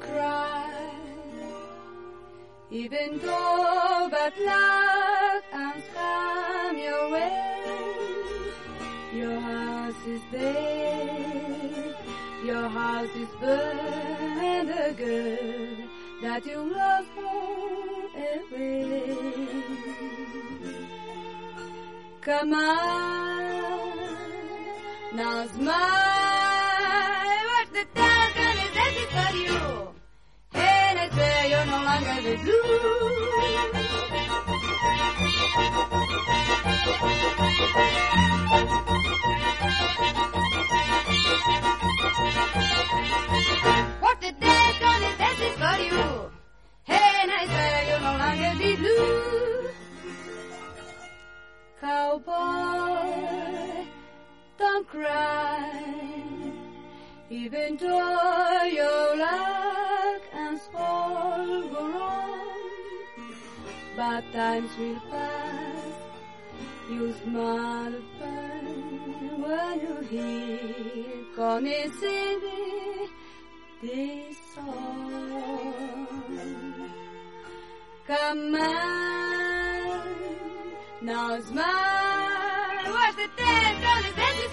Cry. Even though bad luck has come your way, your house is there, your house is burned, the girl that you love away. Come on, now smile, what the devil's You're no longer the blue. What the devil's gonna do for you? And I say you're no longer the blue. Cowboy, don't cry. Even though bad times will pass. You smile fun when you hear Connie singing this song. Come on, now smile. What's the on the dance is